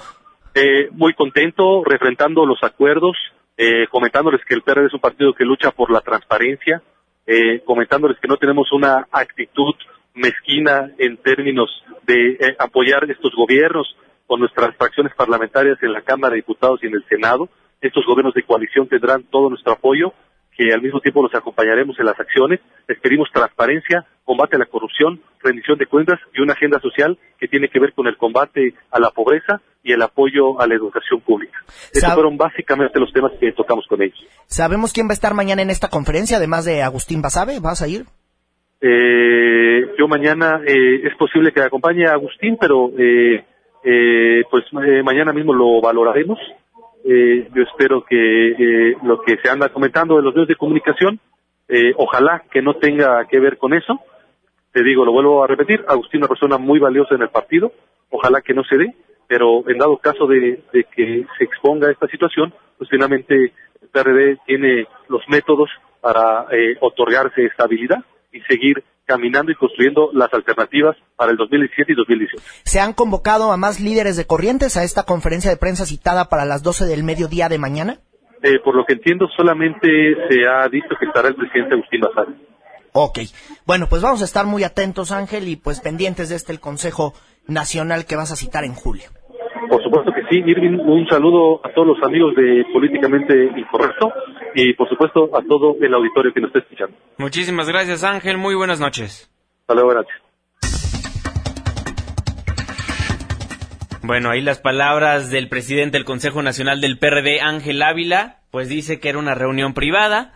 Eh, muy contento, refrentando los acuerdos, eh, comentándoles que el PRD es un partido que lucha por la transparencia, eh, comentándoles que no tenemos una actitud mezquina en términos de eh, apoyar estos gobiernos con nuestras fracciones parlamentarias en la Cámara de Diputados y en el Senado. Estos gobiernos de coalición tendrán todo nuestro apoyo, que al mismo tiempo los acompañaremos en las acciones. Les pedimos transparencia, combate a la corrupción, rendición de cuentas y una agenda social que tiene que ver con el combate a la pobreza y el apoyo a la educación pública. Esos fueron básicamente los temas que tocamos con ellos. ¿Sabemos quién va a estar mañana en esta conferencia, además de Agustín Basabe? ¿Vas a ir? Eh, yo mañana eh, es posible que acompañe a Agustín, pero eh, eh, pues eh, mañana mismo lo valoraremos. Eh, yo espero que eh, lo que se anda comentando de los medios de comunicación, eh, ojalá que no tenga que ver con eso. Te digo, lo vuelvo a repetir, Agustín es una persona muy valiosa en el partido, ojalá que no se dé, pero en dado caso de, que se exponga esta situación, pues finalmente el PRD tiene los métodos para eh, otorgarse estabilidad y seguir caminando y construyendo las alternativas para el 2017 y 2018. ¿Se han convocado a más líderes de corrientes a esta conferencia de prensa citada para las 12 del mediodía de mañana? Eh, por lo que entiendo, solamente se ha dicho que estará el presidente Agustín Bazar. Ok. Bueno, pues vamos a estar muy atentos, Ángel, y pues pendientes de este el Consejo Nacional que vas a citar en julio. Por supuesto que sí, Irving, un saludo a todos los amigos de Políticamente Incorrecto y por supuesto a todo el auditorio que nos está escuchando. Muchísimas gracias, Ángel. Muy buenas noches. Hasta luego, gracias. Bueno, ahí las palabras del presidente del Consejo Nacional del PRD, Ángel Ávila, pues dice que era una reunión privada.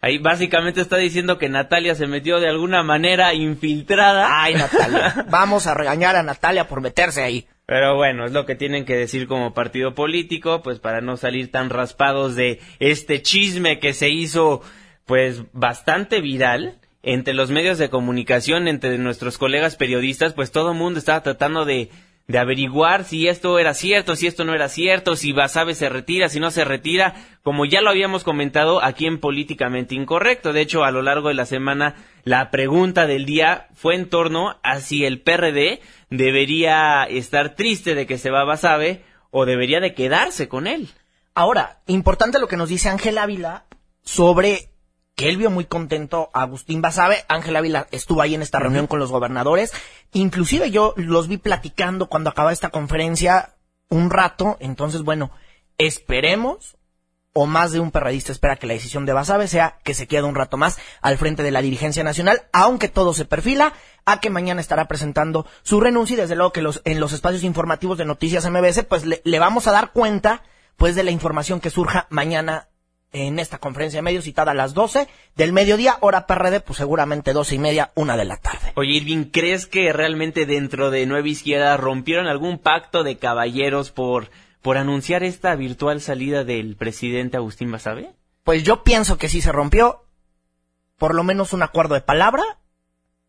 Ahí básicamente está diciendo que Natalia se metió de alguna manera infiltrada. Ay, Natalia. Vamos a regañar a Natalia por meterse ahí. Pero bueno, es lo que tienen que decir como partido político, pues para no salir tan raspados de este chisme que se hizo pues bastante viral entre los medios de comunicación, entre nuestros colegas periodistas, pues todo el mundo estaba tratando de, de averiguar si esto era cierto, si esto no era cierto, si Basabe se retira, si no se retira, como ya lo habíamos comentado aquí en Políticamente Incorrecto. De hecho, a lo largo de la semana, la pregunta del día fue en torno a si el PRD debería estar triste de que se va Basabe o debería de quedarse con él. Ahora, importante lo que nos dice Ángel Ávila sobre que él vio muy contento a Agustín Basabe. Ángel Ávila estuvo ahí en esta reunión con los gobernadores. Inclusive yo los vi platicando cuando acaba esta conferencia un rato. Entonces, bueno, esperemos o más de un perradista espera que la decisión de Basabe sea que se quede un rato más al frente de la dirigencia nacional, aunque todo se perfila a que mañana estará presentando su renuncia y desde luego que los, en los espacios informativos de Noticias MBS pues le, le vamos a dar cuenta pues de la información que surja mañana en esta conferencia de medios citada a las 12 del mediodía, hora PRD, pues seguramente 12 y media, una de la tarde. Oye, Irving, ¿crees que realmente dentro de Nueva Izquierda rompieron algún pacto de caballeros por, por anunciar esta virtual salida del presidente Agustín Basabe? Pues yo pienso que sí se rompió por lo menos un acuerdo de palabra.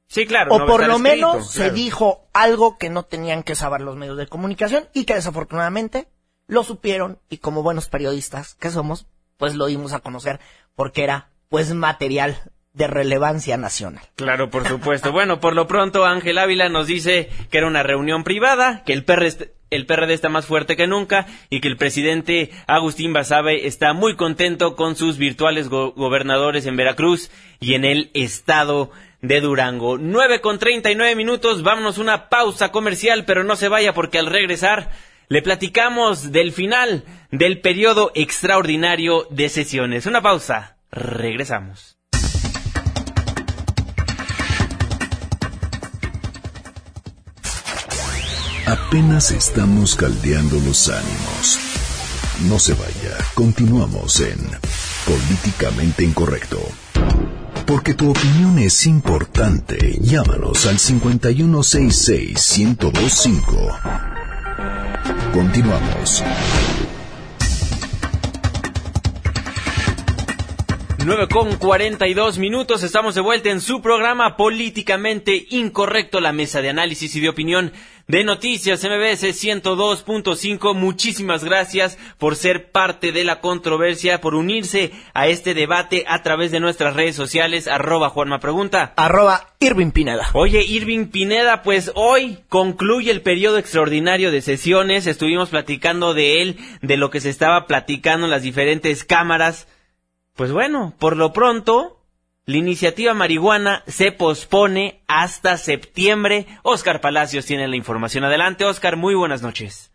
Sí, claro. O por lo menos se dijo algo que no tenían que saber los medios de comunicación y que desafortunadamente lo supieron y como buenos periodistas que somos, pues lo dimos a conocer porque era pues material de relevancia nacional. Claro, por supuesto. bueno, por lo pronto Ángel Ávila nos dice que era una reunión privada, que el PRD, el PRD está más fuerte que nunca y que el presidente Agustín Basabe está muy contento con sus virtuales gobernadores en Veracruz y en el estado de Durango. Nueve con treinta y nueve minutos, vámonos una pausa comercial, pero no se vaya porque al regresar le platicamos del final del periodo extraordinario de sesiones. Una pausa, regresamos. Apenas estamos caldeando los ánimos. No se vaya, continuamos en Políticamente Incorrecto. Porque tu opinión es importante, llámanos al 5166-1025. Continuamos. 9 con 42 minutos, estamos de vuelta en su programa Políticamente Incorrecto, la mesa de análisis y de opinión de Noticias MBS 102.5. Muchísimas gracias por ser parte de la controversia, por unirse a este debate a través de nuestras redes sociales, arroba Juanma Pregunta. Arroba Irving Pineda. Oye, Irving Pineda, pues hoy concluye el periodo extraordinario de sesiones. Estuvimos platicando de él, de lo que se estaba platicando en las diferentes cámaras pues bueno, por lo pronto, la iniciativa marihuana se pospone hasta septiembre. Oscar Palacios tiene la información. Adelante, Oscar, muy buenas noches.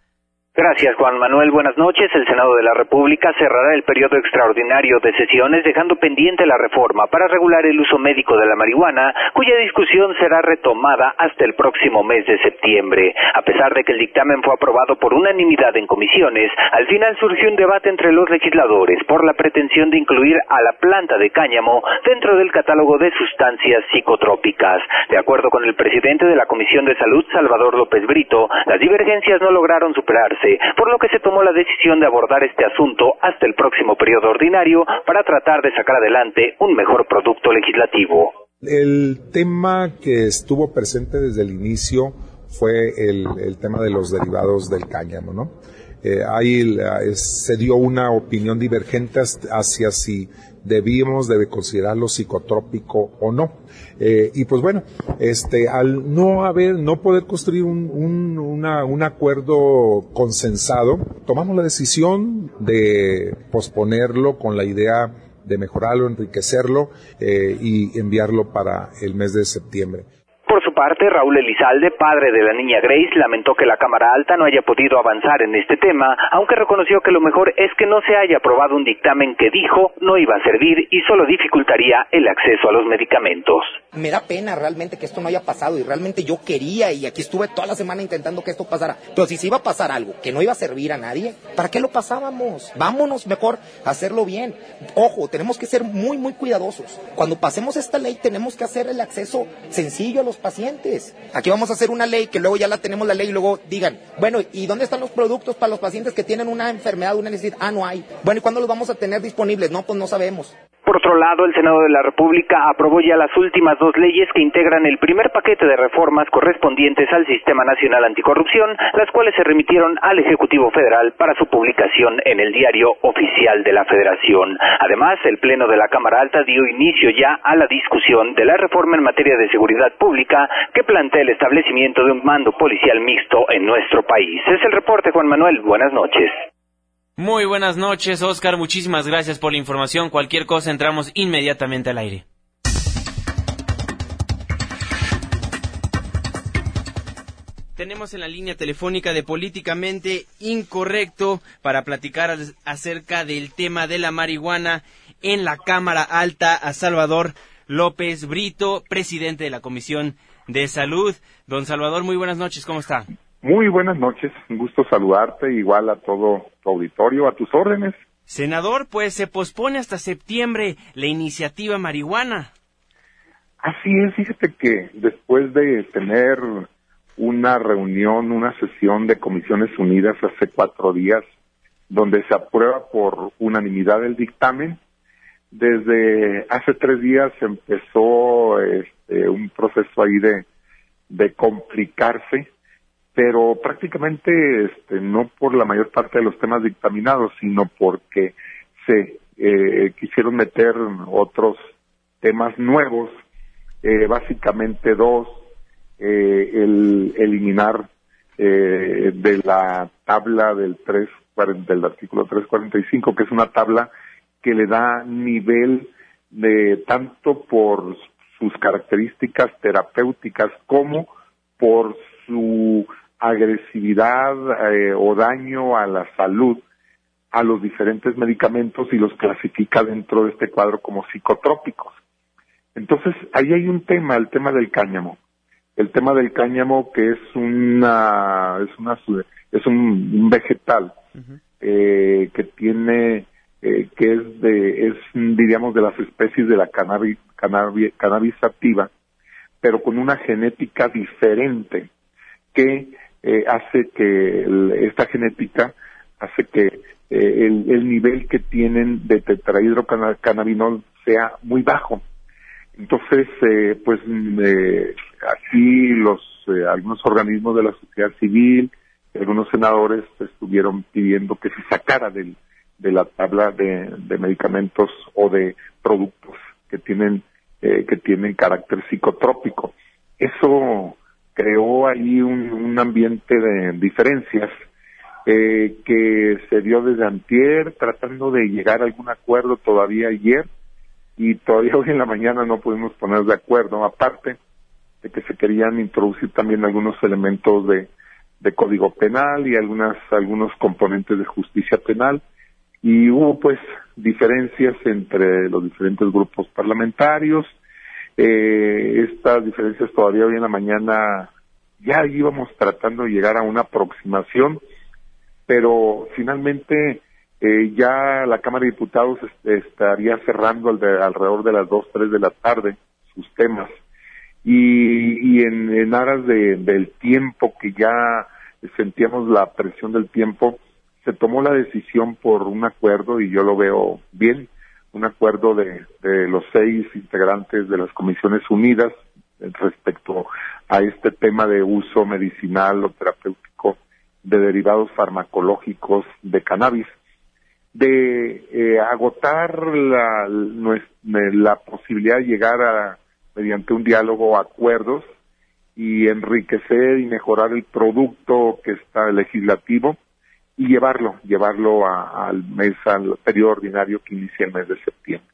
Gracias, Juan Manuel. Buenas noches. El Senado de la República cerrará el periodo extraordinario de sesiones dejando pendiente la reforma para regular el uso médico de la marihuana, cuya discusión será retomada hasta el próximo mes de septiembre. A pesar de que el dictamen fue aprobado por unanimidad en comisiones, al final surgió un debate entre los legisladores por la pretensión de incluir a la planta de cáñamo dentro del catálogo de sustancias psicotrópicas. De acuerdo con el presidente de la Comisión de Salud, Salvador López Brito, las divergencias no lograron superarse por lo que se tomó la decisión de abordar este asunto hasta el próximo periodo ordinario para tratar de sacar adelante un mejor producto legislativo. El tema que estuvo presente desde el inicio fue el, tema de los derivados del cáñamo, ¿no? Eh, ahí se dio una opinión divergente hacia si debíamos de considerarlo psicotrópico o no. Eh, y pues bueno, este, al no haber, no poder construir un, un, acuerdo consensado, tomamos la decisión de posponerlo con la idea de mejorarlo, enriquecerlo eh, y enviarlo para el mes de septiembre. Parte, Raúl Elizalde, padre de la niña Grace, lamentó que la Cámara Alta no haya podido avanzar en este tema, aunque reconoció que lo mejor es que no se haya aprobado un dictamen que dijo no iba a servir y solo dificultaría el acceso a los medicamentos. Me da pena realmente que esto no haya pasado y realmente yo quería y aquí estuve toda la semana intentando que esto pasara. Pero si se iba a pasar algo que no iba a servir a nadie, ¿para qué lo pasábamos? Vámonos mejor hacerlo bien. Ojo, tenemos que ser muy, muy cuidadosos. Cuando pasemos esta ley tenemos que hacer el acceso sencillo a los pacientes. Aquí vamos a hacer una ley que luego ya la tenemos la ley y luego digan, bueno, ¿y dónde están los productos para los pacientes que tienen una enfermedad, una necesidad? Ah, no hay. Bueno, ¿y cuándo los vamos a tener disponibles? No, pues no sabemos. Por otro lado, el Senado de la República aprobó ya las últimas dos leyes que integran el primer paquete de reformas correspondientes al Sistema Nacional Anticorrupción, las cuales se remitieron al Ejecutivo Federal para su publicación en el Diario Oficial de la Federación. Además, el Pleno de la Cámara Alta dio inicio ya a la discusión de la reforma en materia de seguridad pública que plantea el establecimiento de un mando policial mixto en nuestro país. Es el reporte, Juan Manuel. Buenas noches. Muy buenas noches, Oscar. Muchísimas gracias por la información. Cualquier cosa entramos inmediatamente al aire. Tenemos en la línea telefónica de Políticamente Incorrecto para platicar acerca del tema de la marihuana en la Cámara Alta a Salvador López Brito, presidente de la Comisión de Salud. Don Salvador, muy buenas noches, ¿cómo está? Muy buenas noches, un gusto saludarte, igual a todo tu auditorio, a tus órdenes. Senador, pues se pospone hasta septiembre la iniciativa marihuana. Así es, fíjate que después de tener una reunión, una sesión de Comisiones Unidas hace cuatro días, donde se aprueba por unanimidad el dictamen, desde hace tres días empezó este, un proceso ahí de, de complicarse, pero prácticamente este, no por la mayor parte de los temas dictaminados, sino porque se eh, quisieron meter otros temas nuevos, eh, básicamente dos, eh, el eliminar eh, de la tabla del 3, del artículo 345, que es una tabla que le da nivel de tanto por sus características terapéuticas como por su agresividad eh, o daño a la salud a los diferentes medicamentos y los clasifica dentro de este cuadro como psicotrópicos. Entonces, ahí hay un tema, el tema del cáñamo. El tema del cáñamo que es una, es una, es un, vegetal eh, que tiene eh, que es de, es, diríamos, de las especies de la cannabis, cannabis, activa, pero con una genética diferente que eh, hace que esta genética hace que eh, el, el, nivel que tienen de tetrahidrocannabinol sea muy bajo. Entonces, eh, pues eh, aquí los algunos organismos de la sociedad civil, algunos senadores estuvieron pidiendo que se sacara del, de la tabla de, medicamentos o de productos que tienen eh, que tienen carácter psicotrópico. Eso creó ahí un, ambiente de diferencias eh, que se dio desde antier tratando de llegar a algún acuerdo todavía ayer y todavía hoy en la mañana no pudimos poner de acuerdo aparte de que se querían introducir también algunos elementos de, de código penal y algunas algunos componentes de justicia penal y hubo pues diferencias entre los diferentes grupos parlamentarios. Eh, estas diferencias todavía hoy en la mañana ya íbamos tratando de llegar a una aproximación, pero finalmente eh, ya la Cámara de Diputados estaría cerrando alrededor de las 2, 3 de la tarde sus temas. Y, y en, en aras de, del tiempo que ya sentíamos la presión del tiempo, se tomó la decisión por un acuerdo y yo lo veo bien, un acuerdo de, de los seis integrantes de las Comisiones Unidas respecto a este tema de uso medicinal o terapéutico de derivados farmacológicos de cannabis, de eh, agotar la, la posibilidad de llegar a, mediante un diálogo, a acuerdos y enriquecer y mejorar el producto que está legislativo y llevarlo, llevarlo al mes, al periodo ordinario que inicia el mes de septiembre.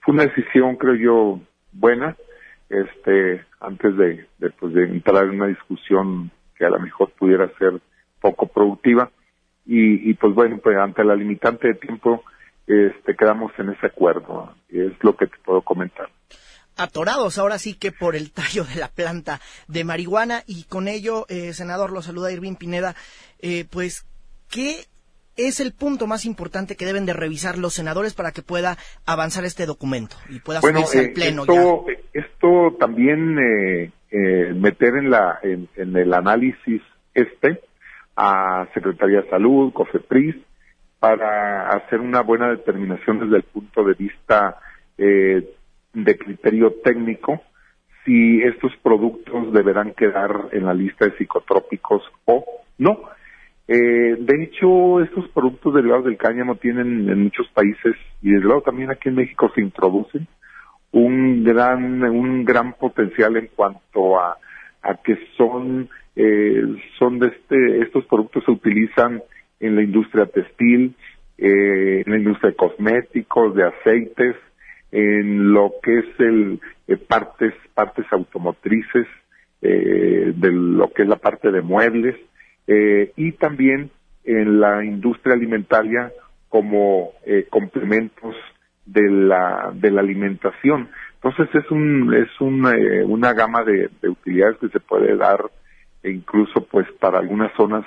Fue una decisión, creo yo, buena, este, antes de, de, pues, de entrar en una discusión que a lo mejor pudiera ser poco productiva. Y, y pues bueno, pues ante la limitante de tiempo, este, quedamos en ese acuerdo. Es lo que te puedo comentar atorados ahora sí que por el tallo de la planta de marihuana y con ello, eh, senador, lo saluda Irving Pineda, eh, pues ¿qué es el punto más importante que deben de revisar los senadores para que pueda avanzar este documento y pueda subirse al eh, pleno esto, Esto también eh, eh, meter en, la, en, el análisis este a Secretaría de Salud, COFEPRIS, para hacer una buena determinación desde el punto de vista de criterio técnico si estos productos deberán quedar en la lista de psicotrópicos o no eh, de hecho, estos productos derivados del cáñamo tienen en muchos países y desde luego también aquí en México se introducen un gran un gran potencial en cuanto a, a que son eh, son de este estos productos se utilizan en la industria textil, eh, en la industria de cosméticos, de aceites, en lo que es el eh, partes partes automotrices, eh, de lo que es la parte de muebles eh, y también en la industria alimentaria como eh, complementos de la, de la alimentación. Entonces es un, es un, eh, una gama de, utilidades que se puede dar incluso pues para algunas zonas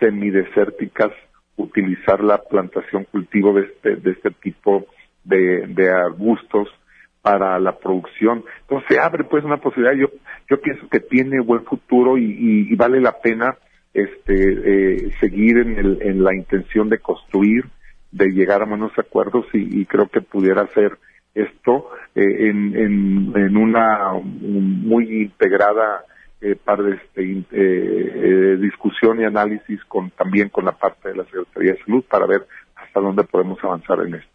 semidesérticas utilizar la plantación cultivo de este, de este tipo de, de arbustos para la producción. Entonces se abre pues una posibilidad, yo, yo pienso que tiene buen futuro y vale la pena este, eh, seguir en, el, en la intención de construir, de llegar a buenos acuerdos y, creo que pudiera ser esto eh, en, en, en, una muy integrada eh, de este, eh, discusión y análisis con también con la parte de la Secretaría de Salud para ver hasta dónde podemos avanzar en esto.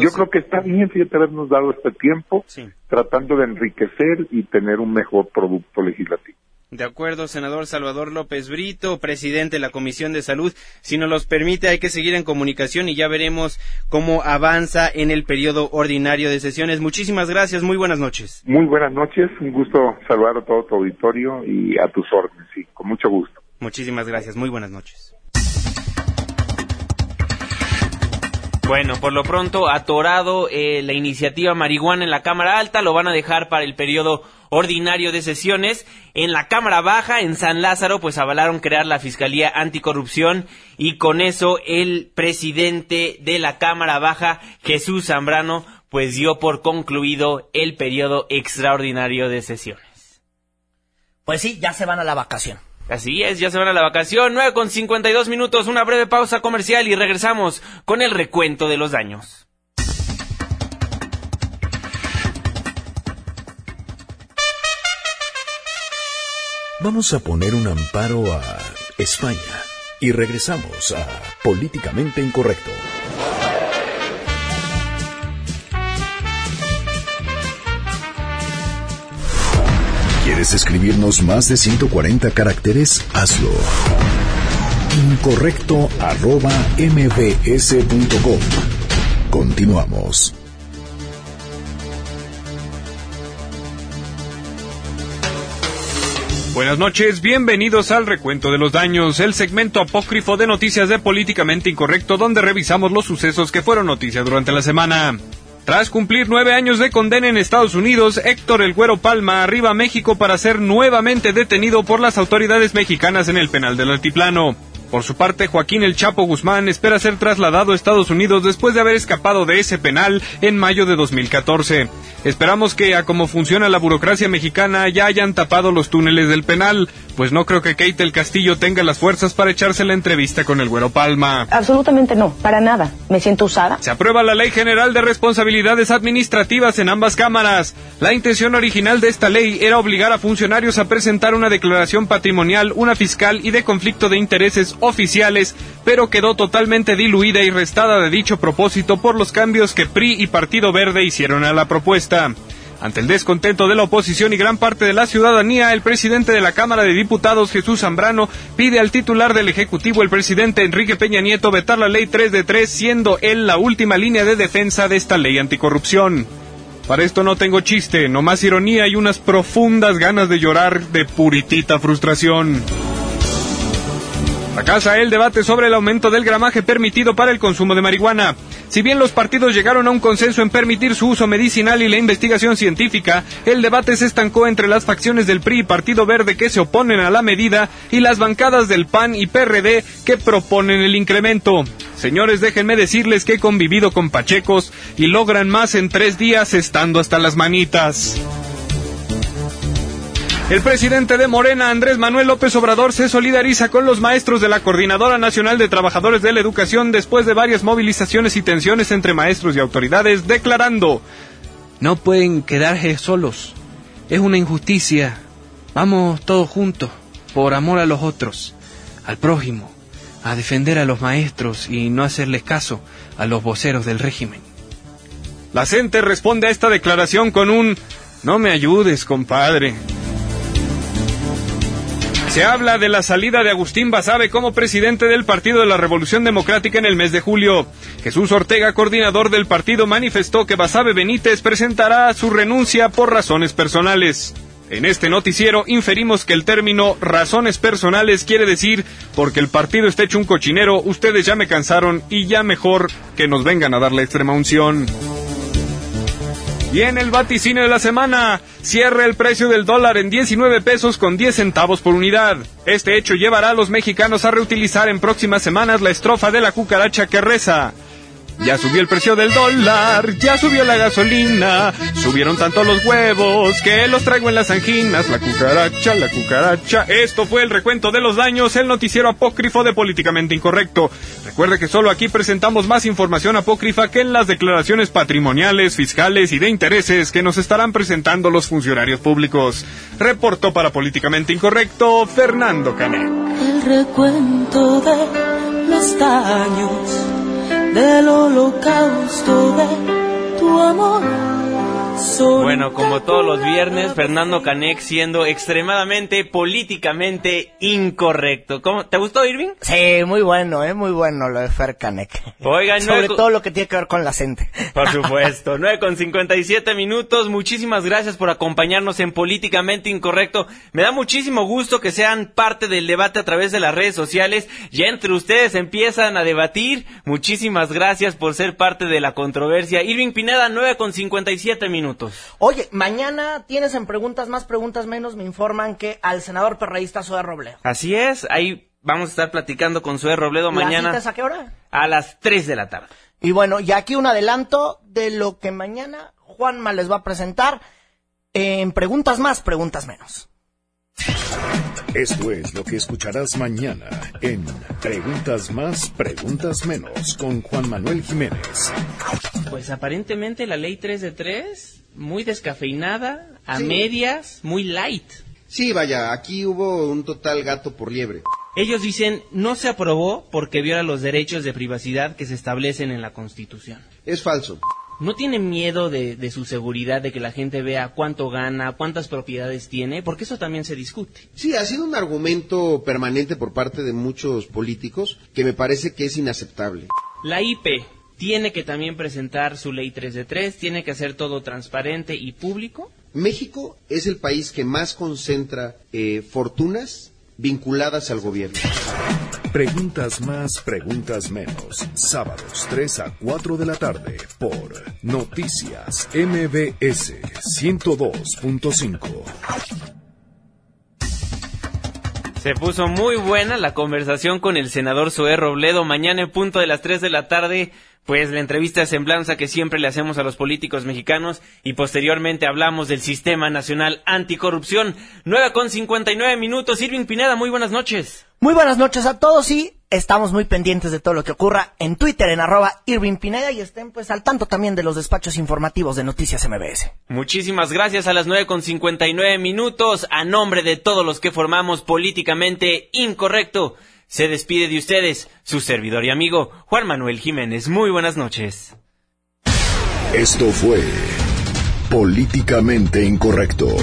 Yo creo que está bien, fíjate, habernos dado este tiempo tratando de enriquecer y tener un mejor producto legislativo. De acuerdo, senador Salvador López Brito, presidente de la Comisión de Salud. Si nos los permite, hay que seguir en comunicación y ya veremos cómo avanza en el periodo ordinario de sesiones. Muchísimas gracias, muy buenas noches. Muy buenas noches, un gusto saludar a todo tu auditorio y a tus órdenes, sí, con mucho gusto. Muchísimas gracias, muy buenas noches. Bueno, por lo pronto, atorado eh, la iniciativa marihuana en la Cámara Alta, lo van a dejar para el periodo ordinario de sesiones. En la Cámara Baja, en San Lázaro, pues avalaron crear la Fiscalía Anticorrupción y con eso el presidente de la Cámara Baja, Jesús Zambrano, pues dio por concluido el periodo extraordinario de sesiones. Pues sí, ya se van a la vacación. Así es, ya se van a la vacación. 9 con 52 minutos, una breve pausa comercial y regresamos con el recuento de los daños. Vamos a poner un amparo a España y regresamos a Políticamente Incorrecto. ¿Quieres escribirnos más de 140 caracteres? Hazlo. Incorrecto arroba mbs.com. Continuamos. Buenas noches, bienvenidos al recuento de los daños, el segmento apócrifo de noticias de Políticamente Incorrecto donde revisamos los sucesos que fueron noticia durante la semana. Tras cumplir nueve años de condena en Estados Unidos, Héctor El Güero Palma arriba a México para ser nuevamente detenido por las autoridades mexicanas en el penal del altiplano. Por su parte, Joaquín El Chapo Guzmán espera ser trasladado a Estados Unidos después de haber escapado de ese penal en mayo de 2014. Esperamos que, a cómo funciona la burocracia mexicana, ya hayan tapado los túneles del penal, pues no creo que Kate el Castillo tenga las fuerzas para echarse la entrevista con el Güero Palma. Absolutamente no, para nada. Me siento usada. Se aprueba la Ley General de Responsabilidades Administrativas en ambas cámaras. La intención original de esta ley era obligar a funcionarios a presentar una declaración patrimonial, una fiscal y de conflicto de intereses oficiales, pero quedó totalmente diluida y restada de dicho propósito por los cambios que PRI y Partido Verde hicieron a la propuesta. Ante el descontento de la oposición y gran parte de la ciudadanía, el presidente de la Cámara de Diputados, Jesús Zambrano, pide al titular del Ejecutivo, el presidente Enrique Peña Nieto, vetar la ley 3 de 3, siendo él la última línea de defensa de esta ley anticorrupción. Para esto no tengo chiste, nomás ironía y unas profundas ganas de llorar de puritita frustración. Fracasa el debate sobre el aumento del gramaje permitido para el consumo de marihuana. Si bien los partidos llegaron a un consenso en permitir su uso medicinal y la investigación científica, el debate se estancó entre las facciones del PRI y Partido Verde que se oponen a la medida y las bancadas del PAN y PRD que proponen el incremento. Señores, déjenme decirles que he convivido con pachecos y logran más en tres días estando hasta las manitas. El presidente de Morena, Andrés Manuel López Obrador, se solidariza con los maestros de la Coordinadora Nacional de Trabajadores de la Educación después de varias movilizaciones y tensiones entre maestros y autoridades, declarando, no pueden quedarse solos, es una injusticia, vamos todos juntos, por amor a los otros, al prójimo, a defender a los maestros y no hacerles caso a los voceros del régimen. La gente responde a esta declaración con un, no me ayudes, compadre. Se habla de la salida de Agustín Basabe como presidente del Partido de la Revolución Democrática en el mes de julio. Jesús Ortega, coordinador del partido, manifestó que Basabe Benítez presentará su renuncia por razones personales. En este noticiero inferimos que el término razones personales quiere decir porque el partido está hecho un cochinero, ustedes ya me cansaron y ya mejor que nos vengan a dar la extrema unción. Y en el vaticinio de la semana, cierra el precio del dólar en 19 pesos con 10 centavos por unidad. Este hecho llevará a los mexicanos a reutilizar en próximas semanas la estrofa de la cucaracha que reza. Ya subió el precio del dólar, ya subió la gasolina, subieron tanto los huevos que los traigo en las anginas. La cucaracha, la cucaracha. Esto fue el recuento de los daños, el noticiero apócrifo de Políticamente Incorrecto. Recuerde que solo aquí presentamos más información apócrifa que en las declaraciones patrimoniales, fiscales y de intereses que nos estarán presentando los funcionarios públicos. Reportó para Políticamente Incorrecto Fernando Canet. El recuento de los daños del holocausto de tu amor. Bueno, como todos los viernes, Fernando Canek siendo extremadamente políticamente incorrecto. ¿Cómo, ¿Te gustó, Irving? Sí, muy bueno, eh, muy bueno lo de Fer Canek. Oigan, Sobre todo lo que tiene que ver con la gente. Por supuesto. 9 con 57 minutos. Muchísimas gracias por acompañarnos en Políticamente Incorrecto. Me da muchísimo gusto que sean parte del debate a través de las redes sociales. Ya entre ustedes empiezan a debatir. Muchísimas gracias por ser parte de la controversia. Irving Pineda, 9 con 57 minutos. Oye, mañana tienes en preguntas más, preguntas menos, me informan que al senador perreísta Zoe Robledo. Así es, ahí vamos a estar platicando con Zoe Robledo mañana. ¿La a qué hora? A las 3 de la tarde. Y bueno, y aquí un adelanto de lo que mañana Juanma les va a presentar en preguntas más, preguntas menos. Esto es lo que escucharás mañana en Preguntas más, preguntas menos con Juan Manuel Jiménez. Pues aparentemente la ley 3 de 3, muy descafeinada, a medias, muy light. Sí, vaya, aquí hubo un total gato por liebre. Ellos dicen no se aprobó porque viola los derechos de privacidad que se establecen en la Constitución. Es falso. ¿No tiene miedo de, de, su seguridad, de que la gente vea cuánto gana, cuántas propiedades tiene? Porque eso también se discute. Sí, ha sido un argumento permanente por parte de muchos políticos que me parece que es inaceptable. La IP tiene que también presentar su ley 3 de 3, tiene que hacer todo transparente y público. México es el país que más concentra eh, fortunas vinculadas al gobierno. Preguntas más, preguntas menos. Sábados 3 a 4 de la tarde por Noticias MBS 102.5. Se puso muy buena la conversación con el senador Zoé Robledo. Mañana en punto de las 3 de la tarde pues la entrevista de semblanza que siempre le hacemos a los políticos mexicanos y posteriormente hablamos del Sistema Nacional Anticorrupción. 9 con 59 minutos. Irving Pineda, muy buenas noches. Muy buenas noches a todos y estamos muy pendientes de todo lo que ocurra en Twitter en arroba Irving Pineda y estén pues al tanto también de los despachos informativos de Noticias MBS. Muchísimas gracias a las 9 con 59 minutos a nombre de todos los que formamos políticamente incorrecto. Se despide de ustedes su servidor y amigo Juan Manuel Jiménez. Muy buenas noches. Esto fue Políticamente Incorrecto.